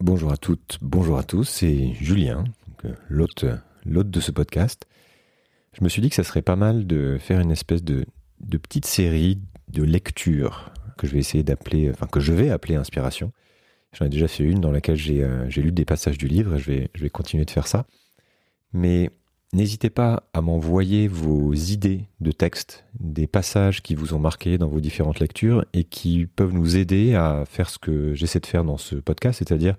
Bonjour à toutes, bonjour à tous, c'est Julien, euh, l'hôte, de ce podcast. Je me suis dit que ça serait pas mal de faire une espèce de, petite série de lectures que je vais essayer d'appeler, enfin que je vais appeler inspiration. J'en ai déjà fait une dans laquelle j'ai, euh, j'ai lu des passages du livre et je vais, je vais continuer de faire ça. Mais N'hésitez pas à m'envoyer vos idées de texte, des passages qui vous ont marqué dans vos différentes lectures et qui peuvent nous aider à faire ce que j'essaie de faire dans ce podcast, c'est-à-dire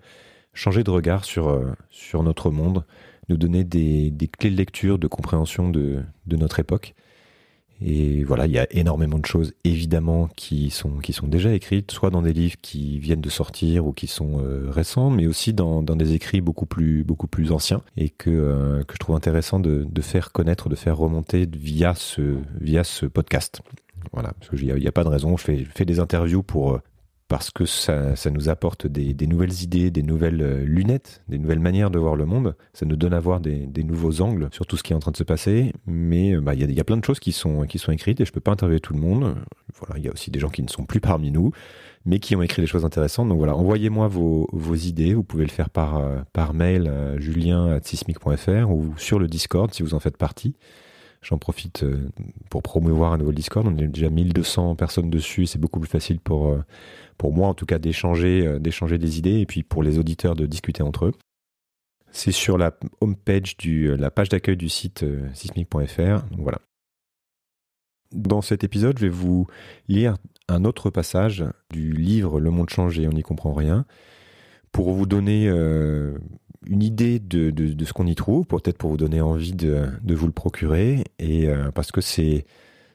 changer de regard sur, euh, notre monde, nous donner des, clés de lecture, de compréhension de notre époque. Et voilà, il y a énormément de choses évidemment qui sont qui sont déjà écrites, soit dans des livres qui viennent de sortir ou qui sont euh, récents, mais aussi dans, dans des écrits beaucoup plus beaucoup plus anciens et que euh, que je trouve intéressant de, de faire connaître, de faire remonter via ce via ce podcast. Voilà, parce qu'il n'y a, a, pas de raison. Je fais, je fais des interviews pour euh, parce que ça, ça nous apporte des, des, nouvelles idées, des nouvelles euh, lunettes, des nouvelles manières de voir le monde. Ça nous donne à voir des, des nouveaux angles sur tout ce qui est en train de se passer. Mais euh, bah, il bah, y, a, y a plein de choses qui sont, qui sont écrites et je peux pas interviewer tout le monde. Voilà, il y a aussi des gens qui ne sont plus parmi nous, mais qui ont écrit des choses intéressantes. Donc voilà, envoyez-moi vos, vos idées. Vous pouvez le faire par, euh, par mail à julien.sismic.fr ou sur le Discord si vous en faites partie. J'en profite pour promouvoir un nouveau Discord. On est déjà 1200 personnes dessus. C'est beaucoup plus facile pour pour moi en tout cas d'échanger euh, d'échanger des idées et puis pour les auditeurs de discuter entre eux. C'est sur la homepage du euh, la page d'accueil du site euh, sismic.fr. Voilà. Dans cet épisode, je vais vous lire un autre passage du livre Le monde changé, on n'y comprend rien, pour vous donner euh, une idée de, ce qu'on y trouve, peut-être pour vous donner envie de, vous le procurer, et euh, parce que c'est,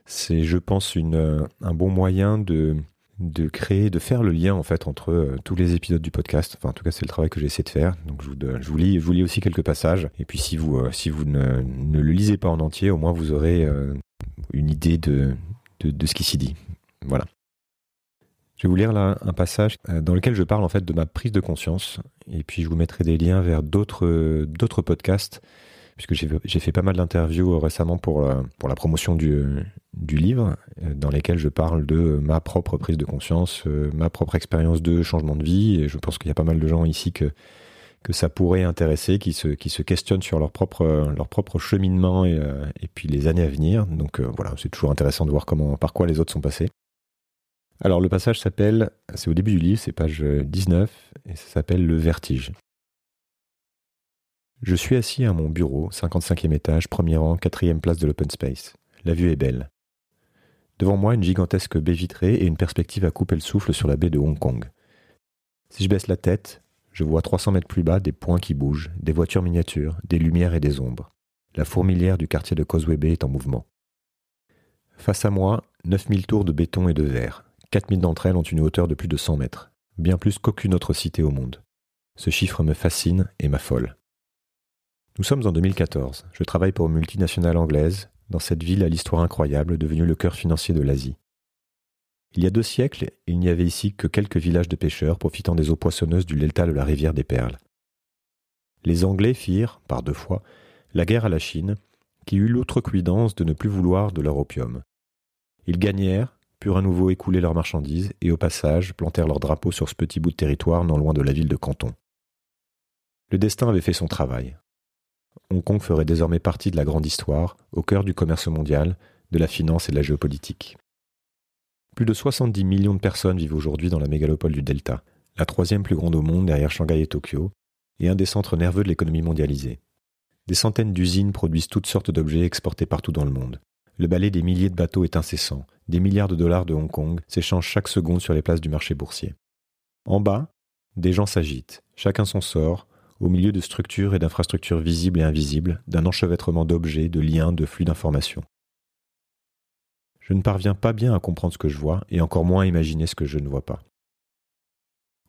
je pense, une, un bon moyen de, de créer, de faire le lien en fait entre euh, tous les épisodes du podcast. Enfin, en tout cas, c'est le travail que j'essaie de faire. Donc, je vous, je vous, lis, aussi quelques passages. Et puis, si vous, euh, si vous ne, ne, le lisez pas en entier, au moins vous aurez euh, une idée de, de, de ce qui s'y dit. Voilà. Je vais vous lire là un passage dans lequel je parle en fait de ma prise de conscience. Et puis, je vous mettrai des liens vers d'autres, d'autres podcasts puisque j'ai fait pas mal d'interviews récemment pour la, pour la promotion du, du livre, euh, dans lesquels je parle de ma propre prise de conscience, euh, ma propre expérience de changement de vie, et je pense qu'il y a pas mal de gens ici que que ça pourrait intéresser, qui se, qui se questionnent sur leur propre, cheminement et, euh, et puis les années à venir. Donc voilà, c'est toujours intéressant de voir comment, par quoi les autres sont passés. Alors le passage s'appelle, c'est au début du livre, c'est page 19, et ça s'appelle Le vertige. Je suis assis à mon bureau, 55e étage, premier rang, quatrième place de l'open space. La vue est belle. Devant moi, une gigantesque baie vitrée et une perspective à couper le souffle sur la baie de Hong Kong. Si je baisse la tête, je vois 300 mètres plus bas des points qui bougent, des voitures miniatures, des lumières et des ombres. La fourmilière du quartier de Causeway Bay est en mouvement. Face à moi, 9000 tours de béton et de verre. 4000 d'entre elles ont une hauteur de plus de 100 mètres, bien plus qu'aucune autre cité au monde. Ce chiffre me fascine et m'affole. Nous sommes en 2014. Je travaille pour une multinationale anglaise, dans cette ville à l'histoire incroyable, devenue le cœur financier de l'Asie. Il y a deux siècles, il n'y avait ici que quelques villages de pêcheurs profitant des eaux poissonneuses du delta de la rivière des Perles. Les Anglais firent, par deux fois, la guerre à la Chine, qui eut l'outrecuidance de ne plus vouloir de leur opium. Ils gagnèrent, purent à nouveau écouler leurs marchandises et au passage plantèrent leur drapeau sur ce petit bout de territoire non loin de la ville de Canton. Le destin avait fait son travail. Hong Kong ferait désormais partie de la grande histoire, au cœur du commerce mondial, de la finance et de la géopolitique. Plus de 70 millions de personnes vivent aujourd'hui dans la mégalopole du Delta, la troisième plus grande au monde derrière Shanghai et Tokyo, et un des centres nerveux de l'économie mondialisée. Des centaines d'usines produisent toutes sortes d'objets exportés partout dans le monde. Le balai des milliers de bateaux est incessant. Des milliards de dollars de Hong Kong s'échangent chaque seconde sur les places du marché boursier. En bas, des gens s'agitent, chacun son sort, au milieu de structures et d'infrastructures visibles et invisibles, d'un enchevêtrement d'objets, de liens, de flux d'informations. Je ne parviens pas bien à comprendre ce que je vois, et encore moins à imaginer ce que je ne vois pas.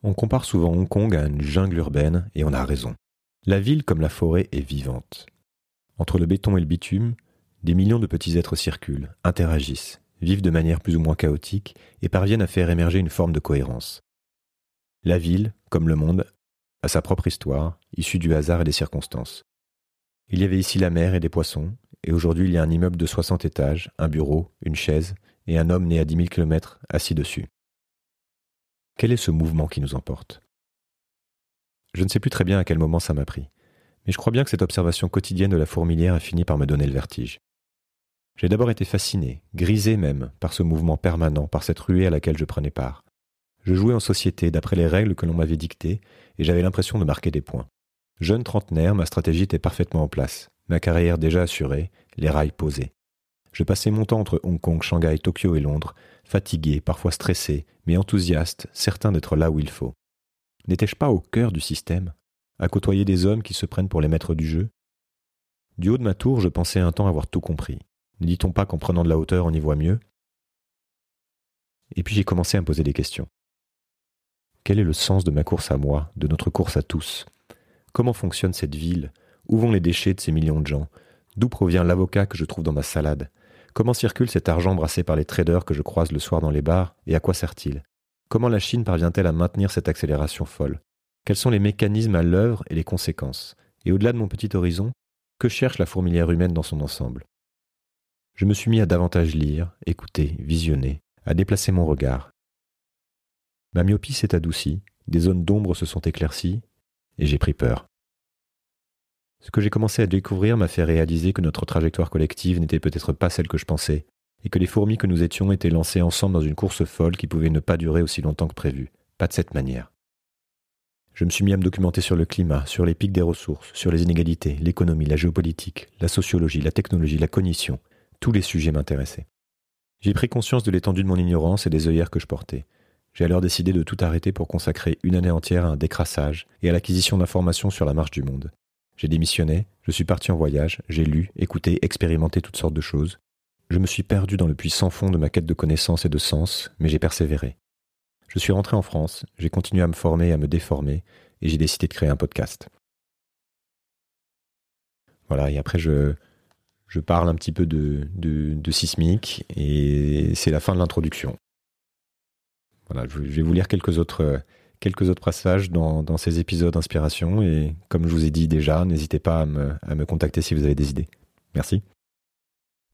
On compare souvent Hong Kong à une jungle urbaine, et on a raison. La ville, comme la forêt, est vivante. Entre le béton et le bitume, des millions de petits êtres circulent, interagissent, vivent de manière plus ou moins chaotique, et parviennent à faire émerger une forme de cohérence. La ville, comme le monde, à sa propre histoire, issue du hasard et des circonstances. Il y avait ici la mer et des poissons, et aujourd'hui il y a un immeuble de 60 étages, un bureau, une chaise, et un homme né à 10 000 kilomètres assis dessus. Quel est ce mouvement qui nous emporte? Je ne sais plus très bien à quel moment ça m'a pris, mais je crois bien que cette observation quotidienne de la fourmilière a fini par me donner le vertige. J'ai d'abord été fasciné, grisé même, par ce mouvement permanent, par cette ruée à laquelle je prenais part. Je jouais en société d'après les règles que l'on m'avait dictées, et j'avais l'impression de marquer des points. Jeune trentenaire, ma stratégie était parfaitement en place, ma carrière déjà assurée, les rails posés. Je passais mon temps entre Hong Kong, Shanghai, Tokyo et Londres, fatigué, parfois stressé, mais enthousiaste, certain d'être là où il faut. N'étais-je pas au cœur du système, à côtoyer des hommes qui se prennent pour les maîtres du jeu? Du haut de ma tour, je pensais un temps avoir tout compris. Ne dit-on pas qu'en prenant de la hauteur, on y voit mieux? Et puis j'ai commencé à me poser des questions. Quel est le sens de ma course à moi, de notre course à tous? Comment fonctionne cette ville? Où vont les déchets de ces millions de gens? D'où provient l'avocat que je trouve dans ma salade? Comment circule cet argent brassé par les traders que je croise le soir dans les bars? Et à quoi sert-il? Comment la Chine parvient-elle à maintenir cette accélération folle? Quels sont les mécanismes à l'œuvre et les conséquences? Et au-delà de mon petit horizon, que cherche la fourmilière humaine dans son ensemble? Je me suis mis à davantage lire, écouter, visionner, à déplacer mon regard. Ma myopie s'est adoucie, des zones d'ombre se sont éclaircies, et j'ai pris peur. Ce que j'ai commencé à découvrir m'a fait réaliser que notre trajectoire collective n'était peut-être pas celle que je pensais, et que les fourmis que nous étions étaient lancées ensemble dans une course folle qui pouvait ne pas durer aussi longtemps que prévu. Pas de cette manière. Je me suis mis à me documenter sur le climat, sur les pics des ressources, sur les inégalités, l'économie, la géopolitique, la sociologie, la technologie, la cognition. Tous les sujets m'intéressaient. J'ai pris conscience de l'étendue de mon ignorance et des œillères que je portais. J'ai alors décidé de tout arrêter pour consacrer une année entière à un décrassage et à l'acquisition d'informations sur la marche du monde. J'ai démissionné, je suis parti en voyage, j'ai lu, écouté, expérimenté toutes sortes de choses. Je me suis perdu dans le puits sans fond de ma quête de connaissances et de sens, mais j'ai persévéré. Je suis rentré en France, j'ai continué à me former et à me déformer, et j'ai décidé de créer un podcast. Voilà, et après je, je parle un petit peu de, de, sismique, et c'est la fin de l'introduction. Voilà, je vais vous lire quelques autres quelques autres passages dans, ces épisodes d'inspiration. Et comme je vous ai dit déjà, n'hésitez pas à me contacter si vous avez des idées. Merci.